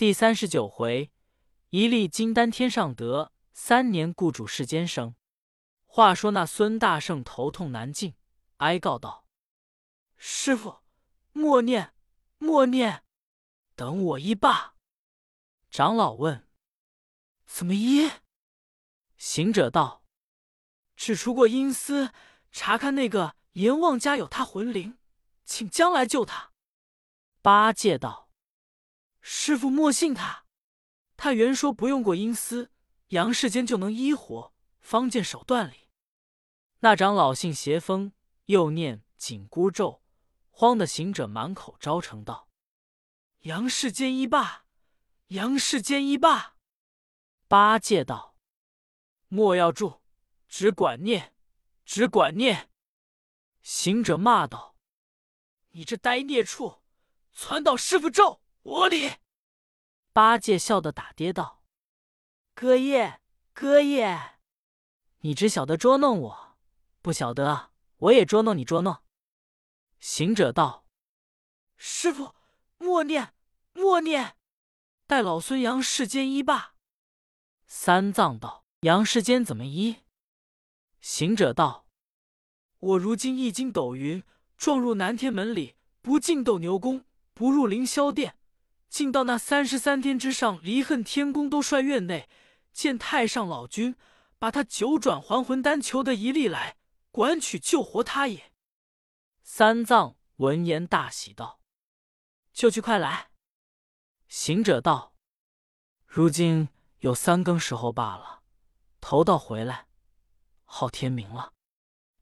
第三十九回，一粒金丹天上得，三年雇主世间生。话说那孙大圣头痛难禁，哀告道：“师傅，默念，默念，等我一罢。”长老问：“怎么一？”行者道：“只出过阴司，查看那个阎王家有他魂灵，请将来救他。”八戒道。师傅莫信他，他原说不用过阴司，阳世间就能医活，方见手段里。那长老信邪风，又念紧箍咒，慌得行者满口招成道：“阳世间一罢，阳世间一罢。”八戒道：“莫要住，只管念，只管念。”行者骂道：“你这呆孽畜，传导师傅咒！”我哩！八戒笑得打跌道：“哥耶，哥耶，你只晓得捉弄我，不晓得我也捉弄你捉弄。”行者道：“师傅，默念，默念，待老孙杨世间一罢。”三藏道：“杨世间怎么一？”行者道：“我如今一筋斗云，撞入南天门里，不进斗牛宫，不入凌霄殿。”进到那三十三天之上，离恨天宫都帅院内，见太上老君，把他九转还魂丹求得一粒来，管取救活他也。三藏闻言大喜道：“就去快来！”行者道：“如今有三更时候罢了，头道回来，好天明了。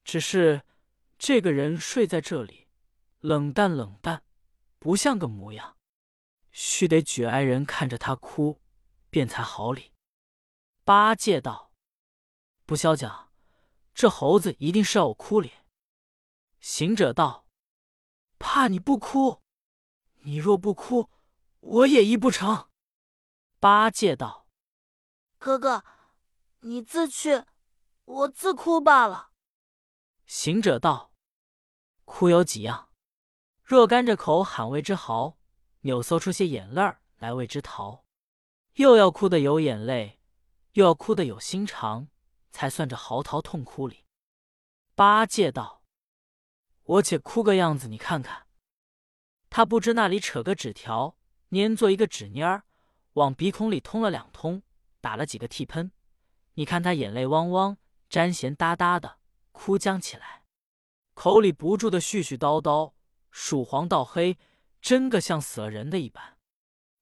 只是这个人睡在这里，冷淡冷淡，不像个模样。”须得举哀人看着他哭，便才好理。八戒道：“不消讲，这猴子一定是要我哭哩。”行者道：“怕你不哭，你若不哭，我也医不成。”八戒道：“哥哥，你自去，我自哭罢了。”行者道：“哭有几样？若干着口喊为之嚎。”扭搜出些眼泪儿来为之逃，又要哭的有眼泪，又要哭的有心肠，才算着嚎啕痛哭里。八戒道：“我且哭个样子，你看看。”他不知那里扯个纸条，粘做一个纸蔫儿，往鼻孔里通了两通，打了几个涕喷。你看他眼泪汪汪，沾涎哒哒的哭将起来，口里不住的絮絮叨叨，数黄到黑。真个像死了人的一般，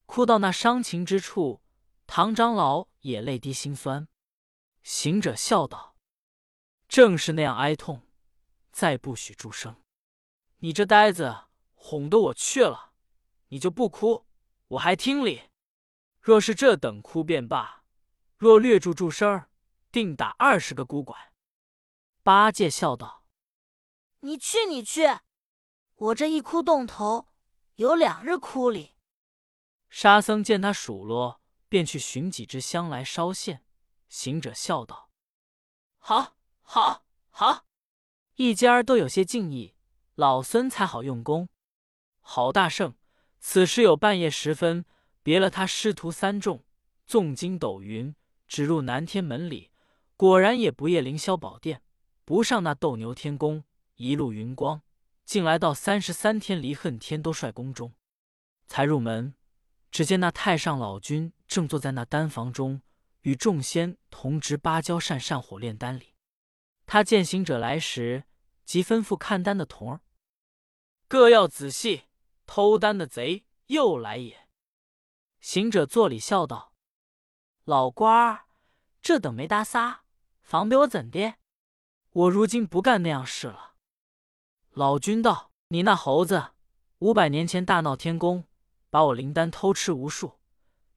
哭到那伤情之处，唐长老也泪滴心酸。行者笑道：“正是那样哀痛，再不许出声。你这呆子，哄得我去了，你就不哭，我还听哩。若是这等哭便罢，若略住住声儿，定打二十个孤拐。”八戒笑道：“你去，你去，我这一哭动头。”有两日哭里。沙僧见他数落，便去寻几支香来烧线。行者笑道：“好，好，好！一家儿都有些敬意，老孙才好用功。郝大圣，此时有半夜时分，别了他师徒三众，纵筋斗云，直入南天门里。果然也不夜凌霄宝殿，不上那斗牛天宫，一路云光。”竟来到三十三天离恨天都帅宫中，才入门，只见那太上老君正坐在那丹房中，与众仙同执芭蕉扇扇火炼丹里。他见行者来时，即吩咐看丹的童儿，各要仔细，偷丹的贼又来也。行者坐里笑道：“老官儿，这等没搭撒，防备我怎的？我如今不干那样事了。”老君道：“你那猴子，五百年前大闹天宫，把我灵丹偷吃无数，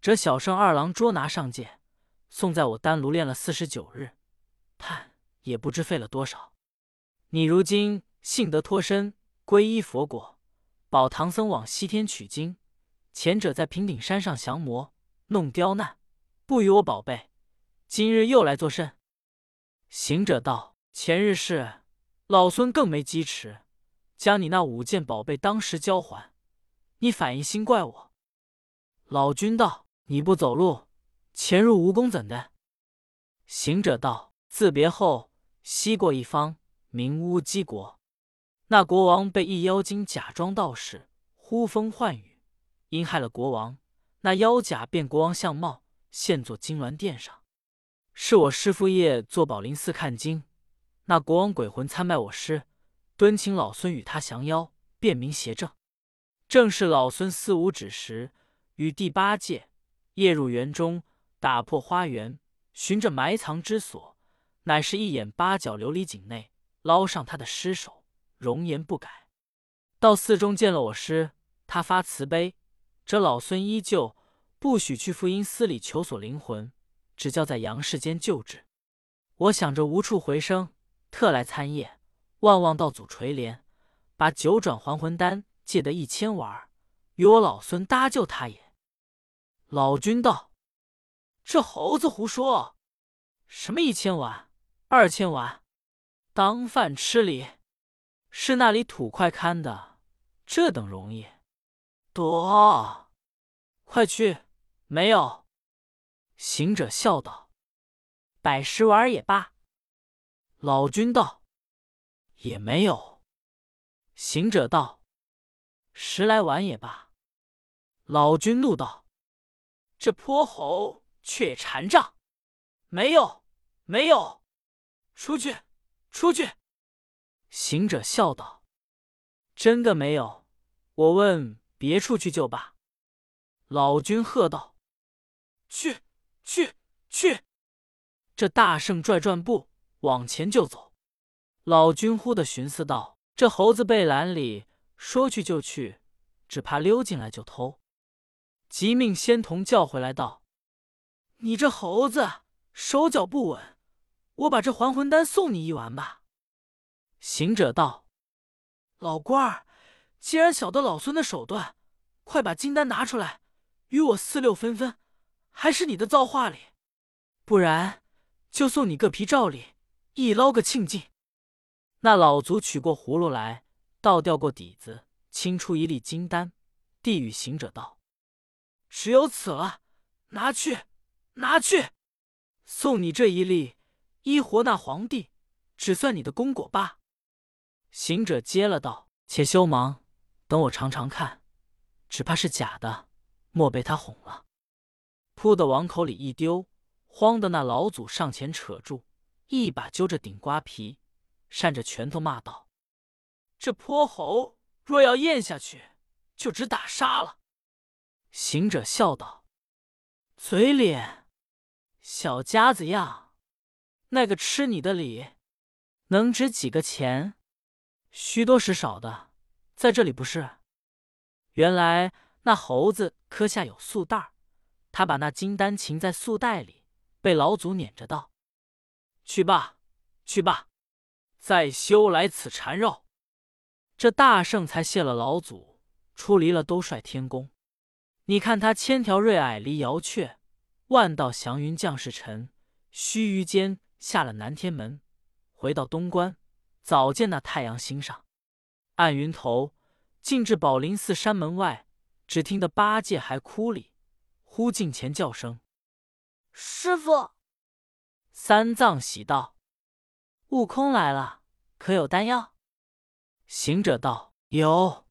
这小圣二郎捉拿上界，送在我丹炉炼了四十九日，叹也不知费了多少。你如今幸得脱身，皈依佛果，保唐僧往西天取经。前者在平顶山上降魔，弄刁难，不与我宝贝，今日又来作甚？”行者道：“前日事，老孙更没机迟。”将你那五件宝贝当时交还，你反一心怪我。老君道：“你不走路，潜入蜈蚣怎的？”行者道：“自别后，西过一方，名乌鸡国。那国王被一妖精假装道士，呼风唤雨，因害了国王。那妖假变国王相貌，现作金銮殿上。是我师父夜坐宝林寺看经，那国王鬼魂参拜我师，敦请老孙与他降妖，辨明邪正。正是老孙四五指时，与第八戒夜入园中，打破花园。”寻着埋藏之所，乃是一眼八角琉璃井内捞上他的尸首，容颜不改。到寺中见了我师，他发慈悲，这老孙依旧不许去福音寺里求索灵魂，只叫在阳世间救治。我想着无处回生，特来参谒，万望道祖垂怜，把九转还魂丹借得一千丸，与我老孙搭救他也。老君道。这猴子胡说！什么一千丸、二千丸，当饭吃哩？是那里土块看的？这等容易？躲！快去！没有。行者笑道：“百十丸也罢。”老君道：“也没有。”行者道：“十来碗也罢。”老君怒道：“这泼猴！”却禅杖，没有，没有，出去，出去！行者笑道：“真的没有，我问别处去就罢。”老君喝道：“去，去，去！”这大圣拽转步往前就走。老君忽的寻思道：“这猴子被篮里说去就去，只怕溜进来就偷。”即命仙童叫回来道。你这猴子手脚不稳，我把这还魂丹送你一丸吧。行者道：“老官儿，既然晓得老孙的手段，快把金丹拿出来，与我四六分分，还是你的造化里。不然就送你个皮罩里，一捞个清净。”那老卒取过葫芦来，倒掉过底子，清出一粒金丹，递与行者道：“只有此了，拿去。”拿去，送你这一粒，医活那皇帝，只算你的功果罢。行者接了道：“且休忙，等我尝尝看，只怕是假的，莫被他哄了。”扑的往口里一丢，慌的那老祖上前扯住，一把揪着顶瓜皮，扇着拳头骂道：“这泼猴，若要咽下去，就只打杀了。”行者笑道：“嘴脸。”小家子样，那个吃你的礼，能值几个钱？虚多实少的，在这里不是。原来那猴子磕下有素袋，他把那金丹擒在素袋里，被老祖撵着道：“去吧，去吧，再修来此缠绕。”这大圣才谢了老祖，出离了兜率天宫。你看他千条瑞霭离瑶阙。万道祥云降世尘，须臾间下了南天门，回到东关，早见那太阳星上，暗云头，进至宝林寺山门外，只听得八戒还哭里，忽近前叫声：“师傅！”三藏喜道：“悟空来了，可有丹药？”行者道：“有。”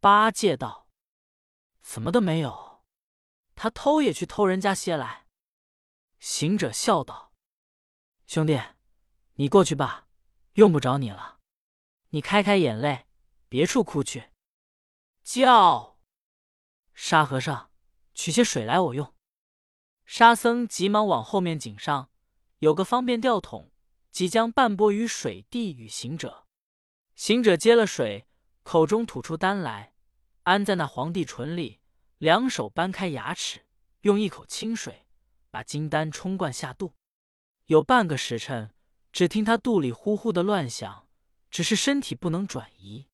八戒道：“怎么的没有？”他偷也去偷人家些来。行者笑道：“兄弟，你过去吧，用不着你了。你开开眼泪，别处哭去。”叫沙和尚取些水来，我用。沙僧急忙往后面井上有个方便吊桶，即将半钵于水递与行者。行者接了水，口中吐出丹来，安在那皇帝唇里。两手掰开牙齿，用一口清水把金丹冲灌下肚。有半个时辰，只听他肚里呼呼的乱响，只是身体不能转移。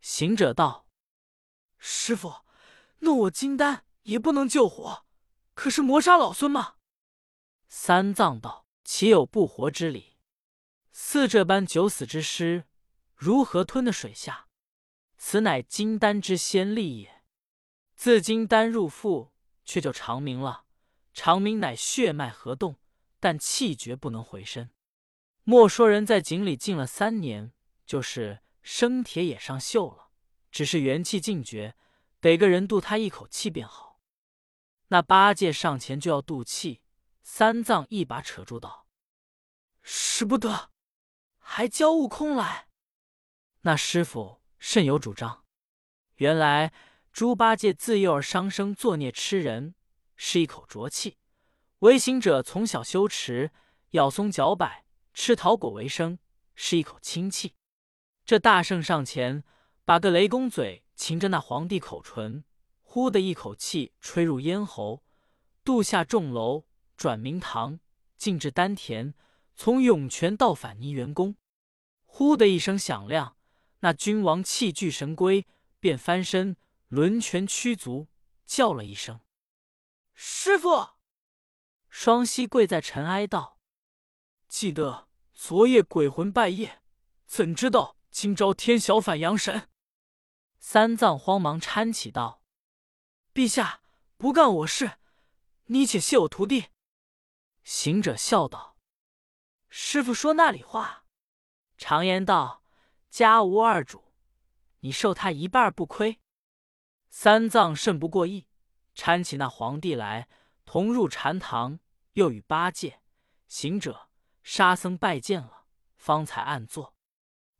行者道：“师傅，那我金丹也不能救活，可是磨杀老孙吗？”三藏道：“岂有不活之理？似这般九死之尸，如何吞得水下？此乃金丹之仙力也。”自金丹入腹，却就长鸣了。长鸣乃血脉合动，但气绝不能回身。莫说人在井里浸了三年，就是生铁也上锈了，只是元气尽绝，得个人渡他一口气便好。那八戒上前就要渡气，三藏一把扯住道：“使不得，还教悟空来。”那师傅甚有主张。原来猪八戒自幼儿伤生作孽吃人，是一口浊气；为行者从小修持咬松脚柏。吃桃果为生，是一口清气。这大圣上前，把个雷公嘴擒着那皇帝口唇，呼的一口气吹入咽喉，渡下重楼，转明堂，进至丹田，从涌泉到返泥元宫。呼的一声响亮，那君王气聚神龟便翻身，抡拳屈足，叫了一声：“师傅！”双膝跪在尘埃道。记得昨夜鬼魂拜谒，怎知道今朝天晓反阳神？三藏慌忙搀起道：“陛下不干我事，你且谢我徒弟。”行者笑道：“师傅说那里话？常言道，家无二主，你受他一半不亏。”三藏甚不过意，搀起那皇帝来，同入禅堂，又与八戒、行者。沙僧拜见了，方才暗坐。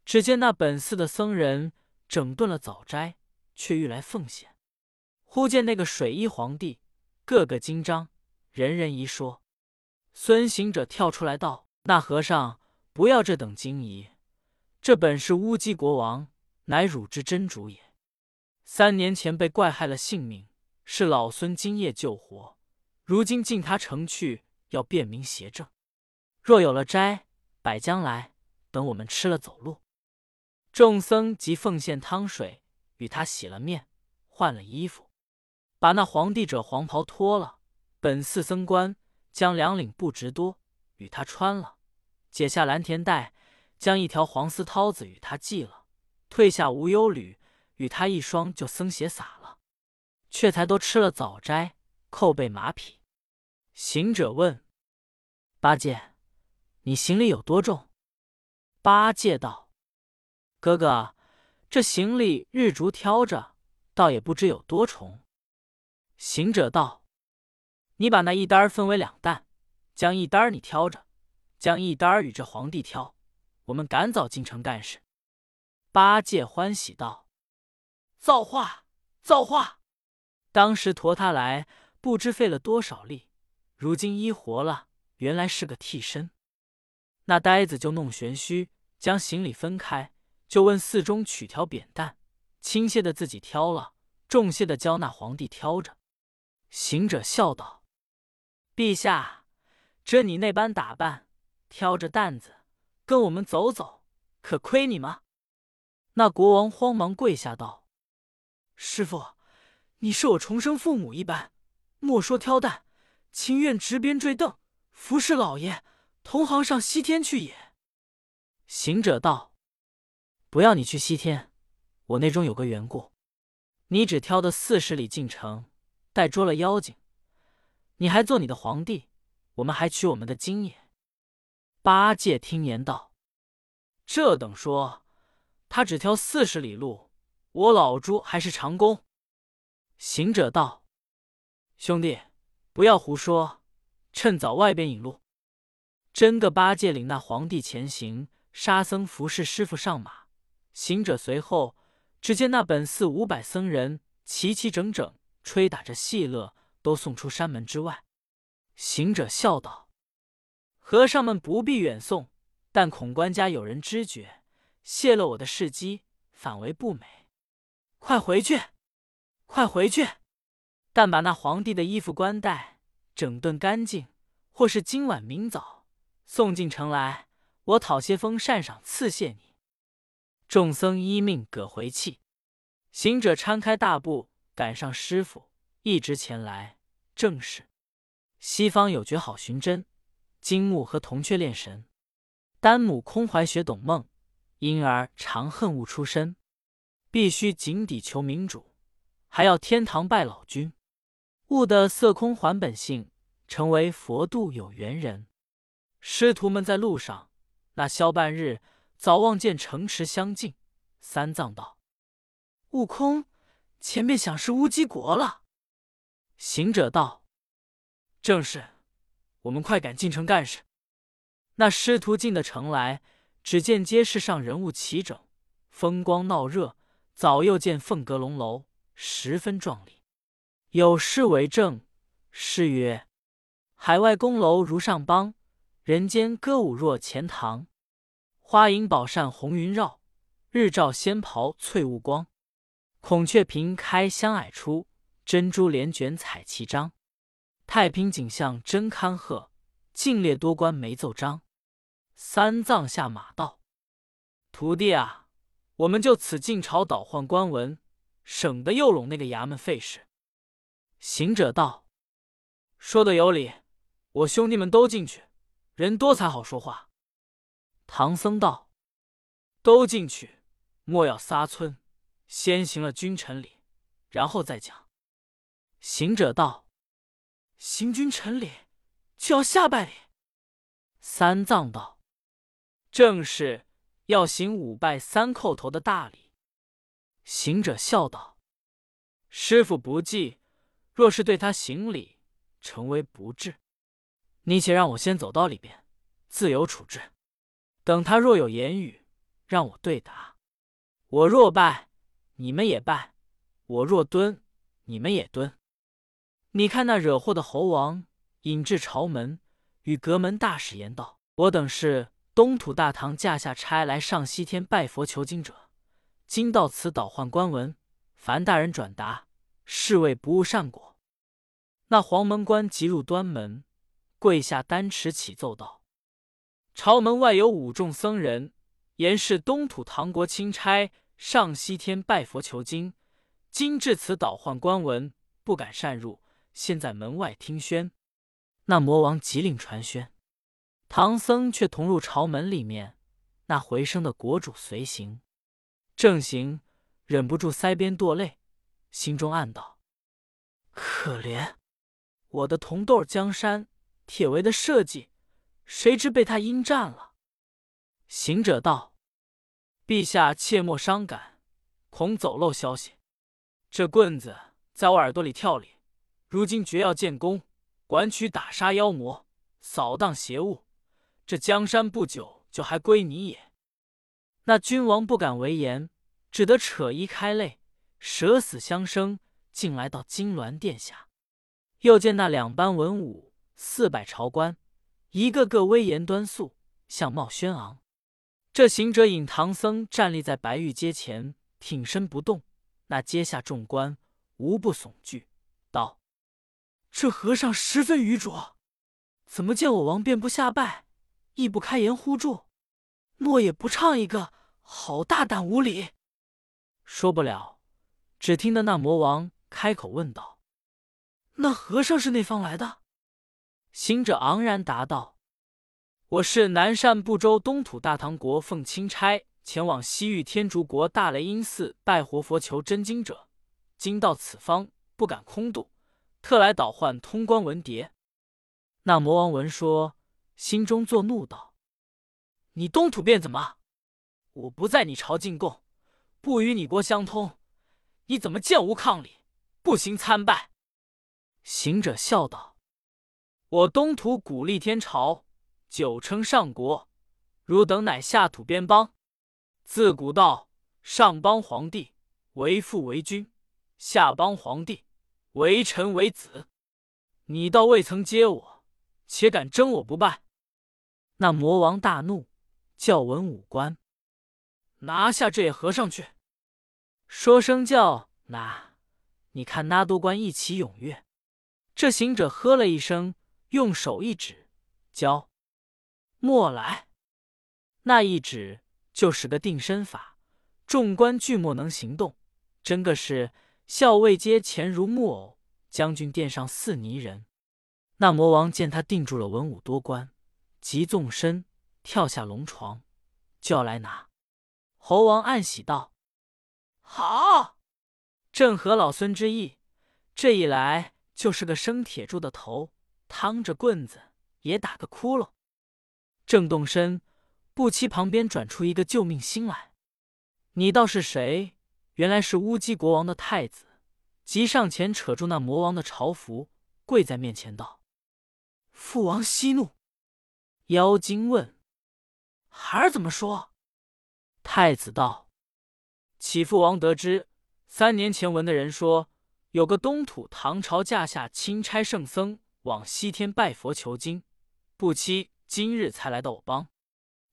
只见那本寺的僧人整顿了早斋，却欲来奉献。忽见那个水衣皇帝，个个金章，人人一说。孙行者跳出来道：“那和尚不要这等惊疑，这本是乌鸡国王，乃汝之真主也。三年前被怪害了性命，是老孙今夜救活。如今进他城去，要辨明邪正。”若有了斋，摆将来，等我们吃了走路。众僧即奉献汤水，与他洗了面，换了衣服，把那皇帝者黄袍脱了。本寺僧官将两领布直多与他穿了，解下蓝田带，将一条黄丝绦子与他系了，退下无忧履，与他一双就僧鞋撒了，却才都吃了早斋，扣备马匹。行者问八戒。你行李有多重？八戒道：“哥哥，这行李日逐挑着，倒也不知有多重。”行者道：“你把那一单分为两担，将一单你挑着，将一单与这皇帝挑，我们赶早进城干事。”八戒欢喜道：“造化，造化！当时驮他来，不知费了多少力，如今医活了，原来是个替身。”那呆子就弄玄虚，将行李分开，就问寺中取条扁担，轻些的自己挑了，重些的交那皇帝挑着。行者笑道：“陛下，这你那般打扮，挑着担子跟我们走走，可亏你吗？”那国王慌忙跪下道：“师傅，你是我重生父母一般，莫说挑担，情愿执鞭坠镫，服侍老爷。”同行上西天去也。行者道：“不要你去西天，我内中有个缘故。你只挑的四十里进城，待捉了妖精，你还做你的皇帝，我们还取我们的经也。”八戒听言道：“这等说，他只挑四十里路，我老猪还是长工。”行者道：“兄弟，不要胡说，趁早外边引路。”真个八戒领那皇帝前行，沙僧服侍师傅上马，行者随后。只见那本寺五百僧人齐齐整整，吹打着戏乐，都送出山门之外。行者笑道：“和尚们不必远送，但恐官家有人知觉，泄了我的事机，反为不美。快回去，快回去！但把那皇帝的衣服冠带整顿干净，或是今晚明早。”送进城来，我讨些风扇赏赐谢你。众僧依命葛回去。行者搀开大步，赶上师傅，一直前来。正是西方有绝好寻真，金木和铜雀炼神，丹母空怀学懂梦，因而长恨悟出身。必须井底求明主，还要天堂拜老君。悟得色空还本性，成为佛度有缘人。师徒们在路上，那宵半日，早望见城池相近。三藏道：“悟空，前面想是乌鸡国了。”行者道：“正是，我们快赶进城干事。”那师徒进的城来，只见街市上人物齐整，风光闹热。早又见凤阁龙楼，十分壮丽。有诗为证：诗曰：“海外宫楼如上邦，人间歌舞若钱塘。花影宝扇红云绕，日照仙袍翠雾光。孔雀屏开香霭出，珍珠帘卷彩旗张。太平景象真堪贺，尽列多官没奏章。”三藏下马道：“徒弟啊，我们就此进朝倒换官文，省得又拢那个衙门费事。”行者道：“说的有理，我兄弟们都进去，人多才好说话。”唐僧道：“都进去，莫要撒村，先行了君臣礼，然后再讲。”行者道：“行君臣礼，就要下拜礼。”三藏道：“正是要行五拜三叩头的大礼。”行者笑道：“师傅不济。”若是对他行礼，成为不智，你且让我先走到里边，自有处置。等他若有言语，让我对答。我若拜，你们也拜；我若蹲，你们也蹲。你看那惹祸的猴王引至朝门，与阁门大使言道：“我等是东土大唐驾下差来上西天拜佛求经者，今到此倒换官文，凡大人转达。”是谓不误善果。那黄门官急入端门，跪下单持起奏道：“朝门外有五众僧人，言是东土唐国钦差上西天拜佛求经，今至此倒换官文，不敢擅入，现在门外听宣。”那魔王急令传宣，唐僧却同入朝门里面。那回声的国主随行，正行，忍不住腮边堕泪。心中暗道：“可怜我的铜豆江山，铁围的设计，谁知被他阴占了。”行者道：“陛下切莫伤感，恐走漏消息。这棍子在我耳朵里跳里，如今绝要建功，管取打杀妖魔，扫荡邪物，这江山不久就还归你也。”那君王不敢为言，只得扯衣开泪。舍死相生，竟来到金銮殿下，又见那两班文武四百朝官，一个个威严端肃，相貌轩昂。这行者引唐僧站立在白玉阶前，挺身不动。那阶下众官无不悚惧，：“这和尚十分愚拙，怎么见我王便不下拜，亦不开言呼住，莫也不唱一个，好大胆无礼！”说不了。只听得那魔王开口问道：“那和尚是那方来的？”行者昂然答道：“我是南赡部洲东土大唐国奉钦差前往西域天竺国大雷音寺拜活佛求真经者，今到此方不敢空渡，特来倒换通关文牒。”那魔王闻说，心中作怒道：“你东土便怎么？我不在你朝进贡，不与你国相通。”你怎么见无抗礼，不行参拜？行者笑道：“我东土古立天朝，久称上国，汝等乃下土边邦。自古道上邦皇帝为父为君，下邦皇帝为臣为子。你倒未曾接我，且敢争我不拜？”那魔王大怒，叫文武官拿下这野和尚去。说声叫那，你看那多官一起踊跃。这行者喝了一声，用手一指，教莫来。那一指就是个定身法，众官俱莫能行动，真个是校尉阶前如木偶，将军殿上似泥人。那魔王见他定住了文武多官，即纵身跳下龙床，就要来拿。猴王暗喜道。好，正合老孙之意。这一来就是个生铁柱的头，趟着棍子也打个窟窿。正动身，不期旁边转出一个救命星来。你道是谁？原来是乌鸡国王的太子，急上前扯住那魔王的朝服，跪在面前道：“父王息怒。”妖精问：“孩儿怎么说？”太子道：“启父王得知，三年前闻的人说，有个东土唐朝驾下钦差圣僧往西天拜佛求经，不期今日才来到我邦。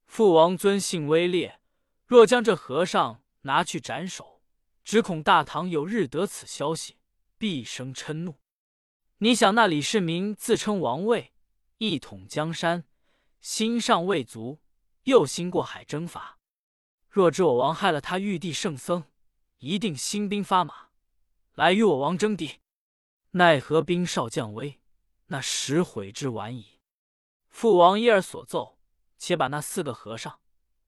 父王尊姓威烈，若将这和尚拿去斩首，只恐大唐有日得此消息，必生嗔怒。你想那李世民自称王位，一统江山，心尚未足，又兴过海征伐。”若知我王害了他玉帝圣僧，一定兴兵发马来与我王争敌。奈何兵少将微，那时悔之晚矣。父王一儿所奏，且把那四个和尚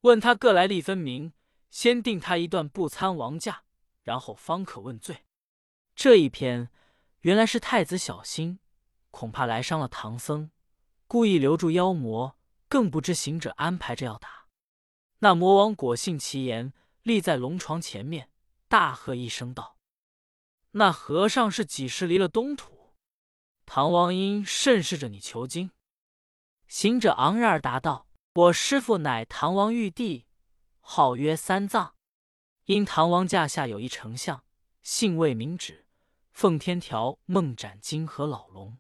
问他各来历分明，先定他一段不参王驾，然后方可问罪。这一篇原来是太子小心，恐怕来伤了唐僧，故意留住妖魔，更不知行者安排着要打。那魔王果信其言，立在龙床前面，大喝一声道：“那和尚是几时离了东土？唐王因甚是着你求经？”行者昂然而答道：“我师父乃唐王玉帝，号曰三藏。因唐王驾下有一丞相，姓魏，名止，奉天条梦斩金河老龙。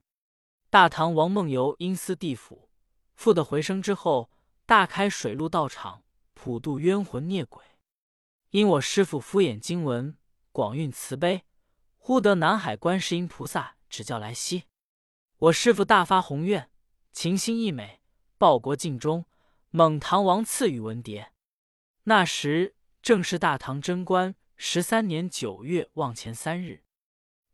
大唐王梦游阴司地府，复得回生之后，大开水陆道场。”普渡冤魂孽鬼，因我师父敷衍经文，广运慈悲，忽得南海观世音菩萨指教来西。我师父大发宏愿，情心意美，报国尽忠，蒙唐王赐予文牒。那时正是大唐贞观十三年九月望前三日，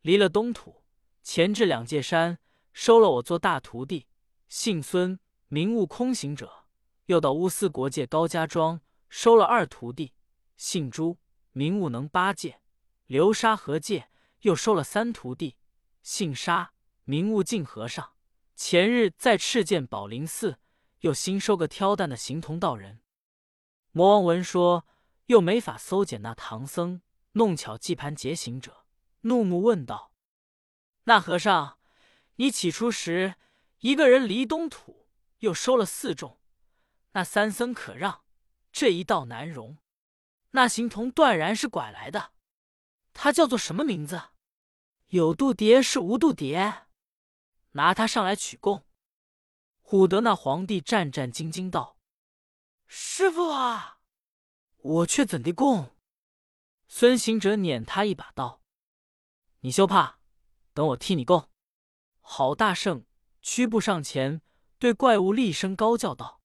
离了东土，前至两界山，收了我做大徒弟，姓孙，名悟空行者。又到乌斯国界高家庄，收了二徒弟，姓朱，名悟能八戒；流沙河界又收了三徒弟，姓沙，名悟净和尚。前日在赤剑宝林寺，又新收个挑担的行同道人。魔王闻说，又没法搜检那唐僧，弄巧计盘劫行者，怒目问道：“那和尚，你起初时一个人离东土，又收了四众。”那三僧可让，这一道难容。那行童断然是拐来的，他叫做什么名字？有度牒是无度牒？拿他上来取供。唬得那皇帝战战兢兢道：“师傅啊，我却怎地供？”孙行者撵他一把道：“你休怕，等我替你供。”好大圣屈步上前，对怪物厉声高叫道。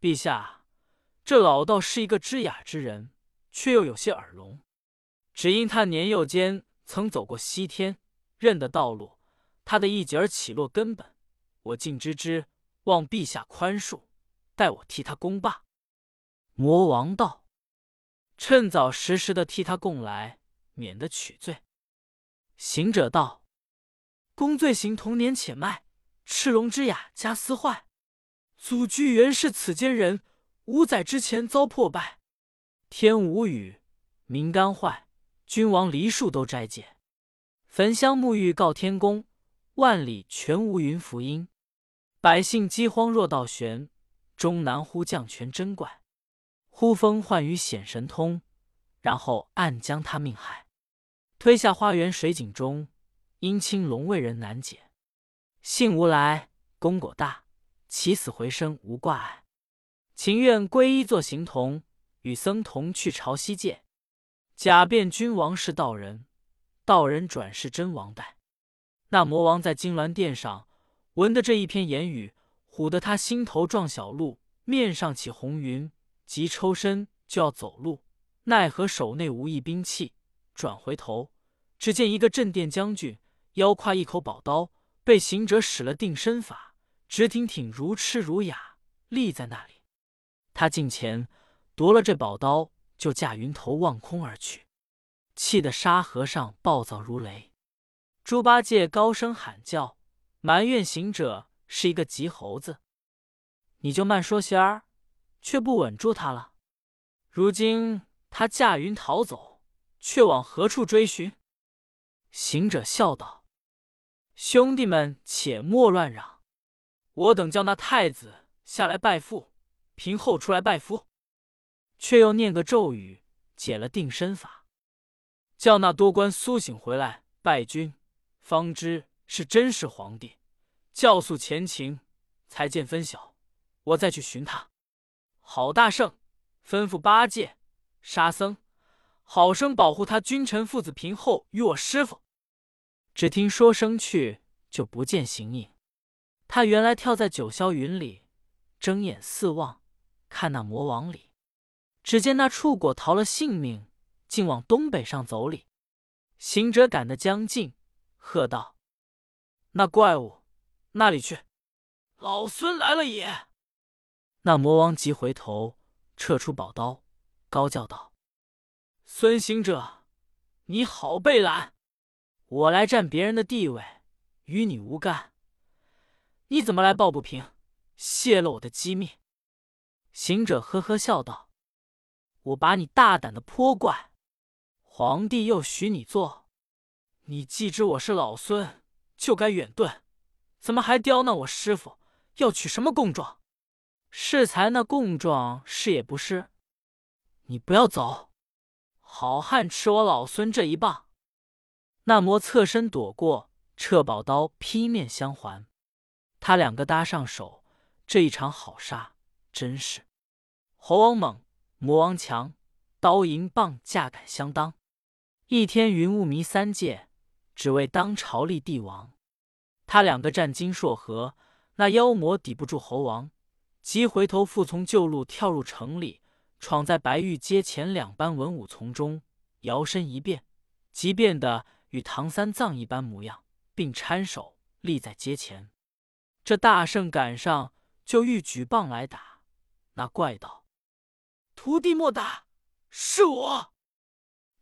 陛下，这老道是一个知雅之人，却又有些耳聋。只因他年幼间曾走过西天，认得道路，他的一节儿起落根本，我竟知之，望陛下宽恕，待我替他供罢。魔王道：“趁早实时的替他供来，免得取罪。”行者道：“公罪行童年且迈，赤龙之雅加私坏。”祖居原是此间人，五载之前遭破败，天无雨，民干坏，君王梨树都摘戒，焚香沐浴告天公，万里全无云福音，百姓饥荒若倒悬，终难呼降权真怪，呼风唤雨显神通，然后暗将他命害，推下花园水井中，阴青龙为人难解，幸无来，功果大。起死回生无挂碍，情愿皈依做行童，与僧同去朝西界，假变君王是道人，道人转世真王代。那魔王在金銮殿上闻得这一篇言语，唬得他心头撞小鹿，面上起红云，急抽身就要走路，奈何手内无一兵器，转回头，只见一个镇殿将军腰挎一口宝刀，被行者使了定身法。直挺挺如痴如哑立在那里，他近前夺了这宝刀，就驾云头望空而去，气得沙和尚暴躁如雷。猪八戒高声喊叫，埋怨行者是一个急猴子。你就慢说些儿，却不稳住他了。如今他驾云逃走，却往何处追寻？行者笑道：“兄弟们，且莫乱嚷，我等叫那太子下来拜父，平后出来拜夫，却又念个咒语，解了定身法，叫那多官苏醒回来拜君，方知是真是皇帝。教诉前情，才见分晓。”我再去寻他。郝大圣吩咐八戒、沙僧，好生保护他君臣父子平后与我师傅。只听说声去，就不见形影。他原来跳在九霄云里，睁眼四望，看那魔王里。只见那触果逃了性命，竟往东北上走里。行者赶得将近，喝道：“那怪物那里去？老孙来了也！”那魔王急回头，撤出宝刀，高叫道：“孙行者，你好被拦！我来占别人的地位，与你无干。你怎么来抱不平，泄露我的机密？”行者呵呵笑道：“我把你大胆的泼怪，皇帝又许你做，你既知我是老孙，就该远遁，怎么还刁难我师傅？要取什么供状？”适才那供状是也不是？你不要走，好汉吃我老孙这一棒！那魔侧身躲过，撤宝刀劈面相还。他两个搭上手，这一场好杀，真是猴王猛，魔王强，刀银棒架杆相当。一天云雾迷三界，只为当朝立帝王。他两个战金硕河，那妖魔抵不住猴王。即回头复从旧路跳入城里，闯在白玉街前两班文武丛中，摇身一变，即变得与唐三藏一般模样，并搀手立在街前。这大圣赶上，就欲举棒来打。那怪道：“徒弟莫打，是我。”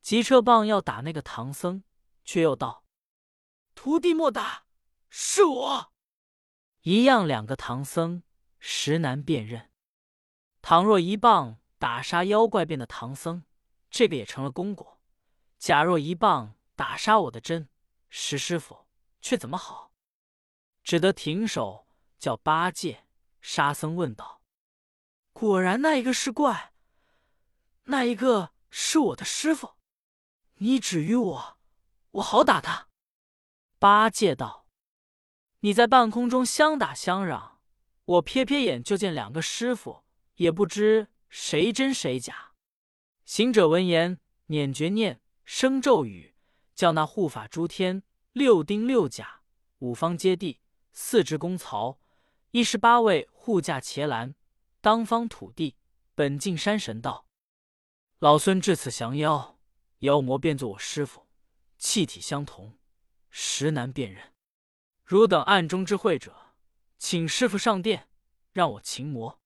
急撤棒要打那个唐僧，却又道：“徒弟莫打，是我。”一样两个唐僧。实难辨认。倘若一棒打杀妖怪变的唐僧，这个也成了功果；假若一棒打杀我的真石师傅，却怎么好？只得停手，叫八戒、沙僧问道：“果然那一个是怪，那一个是我的师傅？你指于我，我好打他。”八戒道：“你在半空中相打相嚷。”我瞥瞥眼，就见两个师傅，也不知谁真谁假。行者闻言，捻诀念生咒语，叫那护法诸天、六丁六甲、五方揭谛、四支公曹、一十八位护驾伽蓝、当方土地、本境山神道：“老孙至此降妖，妖魔变作我师傅，气体相同，实难辨认。汝等暗中知会者。”请师傅上殿，让我擒魔。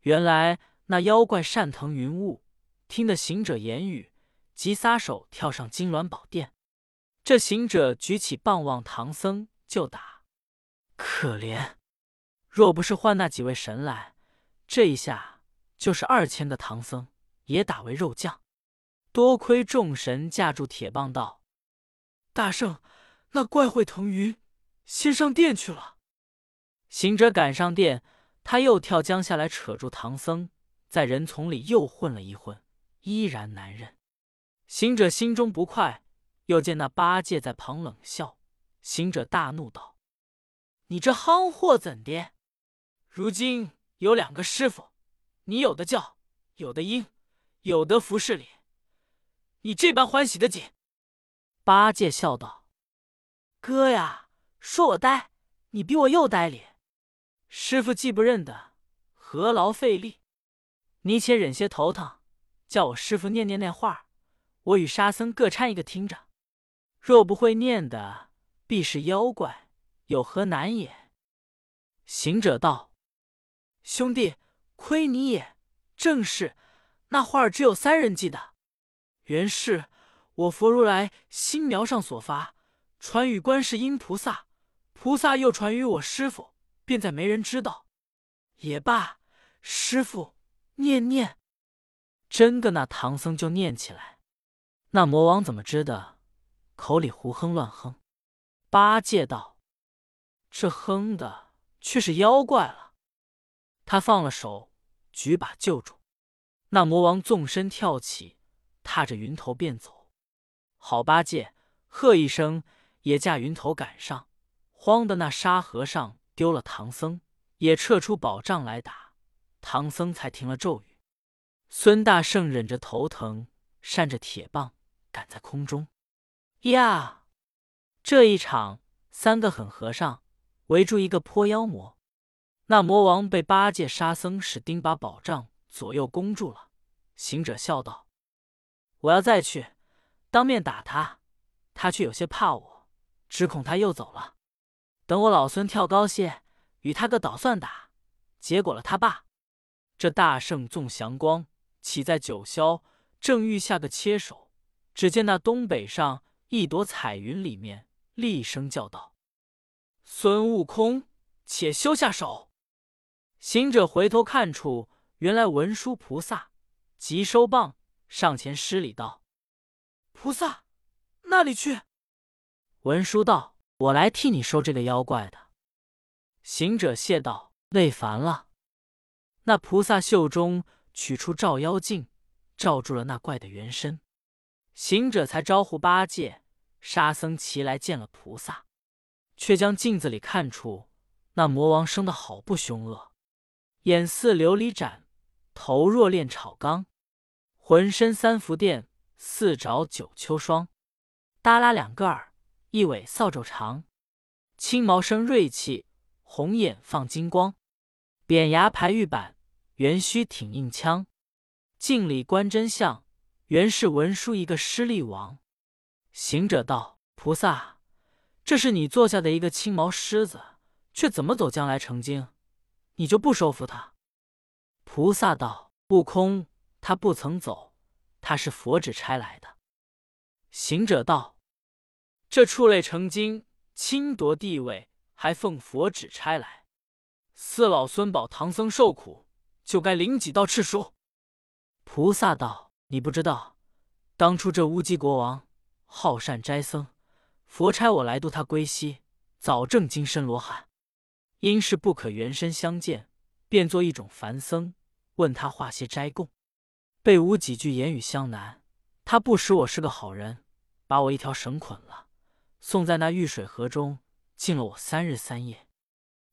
原来那妖怪善腾云雾，听得行者言语，即撒手跳上金銮宝殿。这行者举起棒望唐僧就打，可怜！若不是唤那几位神来，这一下就是二千的唐僧也打为肉酱。多亏众神架住铁棒道：“大圣，那怪会腾云，先上殿去了。”行者赶上殿，他又跳江下来，扯住唐僧，在人丛里又混了一混，依然难认。行者心中不快，又见那八戒在旁冷笑。行者大怒道：“你这夯货怎的？如今有两个师傅，你有的叫，有的应，有的服侍你，你这般欢喜的紧？”八戒笑道：“哥呀，说我呆，你比我又呆脸。”师傅既不认得，何劳费力？你且忍些头疼，叫我师傅念念那话，我与沙僧各掺一个听着。若不会念的，必是妖怪，有何难也？行者道：“兄弟，亏你也，正是那话儿只有三人记得。原是我佛如来心苗上所发，传与观世音菩萨，菩萨又传与我师傅，便再没人知道。也罢，师傅念念。真个那唐僧就念起来。那魔王怎么知的？口里胡哼乱哼。八戒道：“这哼的却是妖怪了。”他放了手，举把救住。那魔王纵身跳起，踏着云头便走。好八戒，喝一声，也驾云头赶上。慌的那沙和尚丢了唐僧，也撤出宝杖来打唐僧，才停了咒语。孙大圣忍着头疼，扇着铁棒赶在空中。呀，这一场，三个狠和尚围住一个泼妖魔。那魔王被八戒、沙僧使钉把宝杖左右攻住了。行者笑道：“我要再去当面打他，他却有些怕我，只恐他又走了。等我老孙跳高些，与他个捣蒜打，结果了他罢。”这大圣纵祥光起在九霄，正欲下个切手，只见那东北上一朵彩云里面，厉声叫道：“孙悟空，且休下手！”行者回头看处，原来文殊菩萨，急收棒，上前施礼道：“菩萨，那里去？”文殊道：“我来替你收这个妖怪的。”行者谢道：“累烦了。”那菩萨袖中取出照妖镜，照住了那怪的原身。行者才招呼八戒、沙僧齐来见了菩萨，却将镜子里看出那魔王生得好不凶恶。眼似琉璃盏，头若炼炒钢，浑身三伏电，四爪九秋霜。耷拉两个耳，一尾扫帚长，青毛生锐气，红眼放金光。扁牙排玉板，圆须挺硬枪。镜里观真相，原是文殊一个施力王。行者道：“菩萨，这是你坐下的一个青毛狮子，却怎么走将来成精？”你就不收服他？菩萨道：“悟空，他不曾走，他是佛指差来的。”行者道：“这畜类成精，侵夺地位，还奉佛旨差来，四老孙保唐僧受苦，就该领几道敕书。”菩萨道：“你不知道，当初这乌鸡国王好善斋僧，佛差我来度他归西，早证金身罗汉。”因是不可原身相见，便做一种凡僧，问他化些斋供，被吾几句言语相难，他不识我是个好人，把我一条绳捆了，送在那玉水河中，禁了我三日三夜。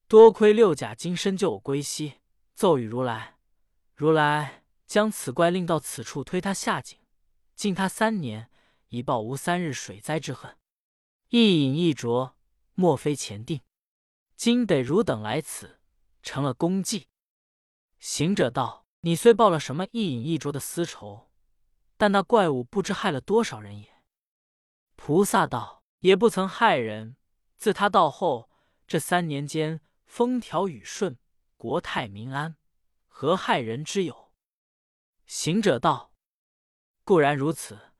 多亏六甲金身救我归西，奏与如来，如来将此怪令到此处推他下井，禁他三年，以报无三日水灾之恨。一饮一啄，莫非前定。今得汝等来此，成了功绩。行者道：“你虽报了什么一饮一啄的私仇，但那怪物不知害了多少人也。”菩萨道：“也不曾害人。自他到后，这三年间风调雨顺，国泰民安，何害人之有？”行者道：“固然如此，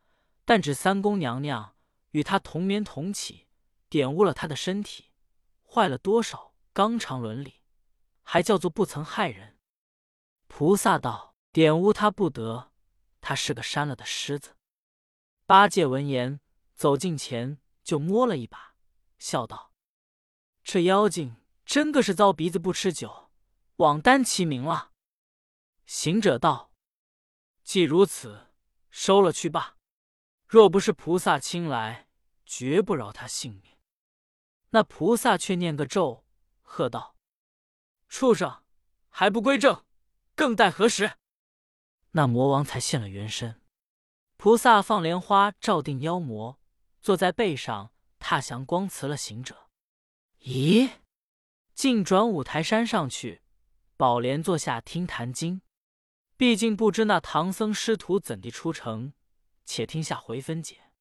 但只三宫娘娘与他同眠同起，玷污了他的身体。”坏了多少纲常伦理，还叫做不曾害人？菩萨道：“玷污他不得，他是个删了的狮子。”八戒闻言，走近前就摸了一把，笑道：“这妖精真个是遭鼻子不吃酒，枉担其名了。”行者道：“既如此，收了去罢。若不是菩萨亲来，绝不饶他性命。”那菩萨却念个咒，喝道：“畜生，还不归正，更待何时？”那魔王才现了原身。菩萨放莲花照定妖魔，坐在背上踏祥光辞了行者。咦，竟转五台山上去，宝莲坐下听坛经。毕竟不知那唐僧师徒怎地出城，且听下回分解。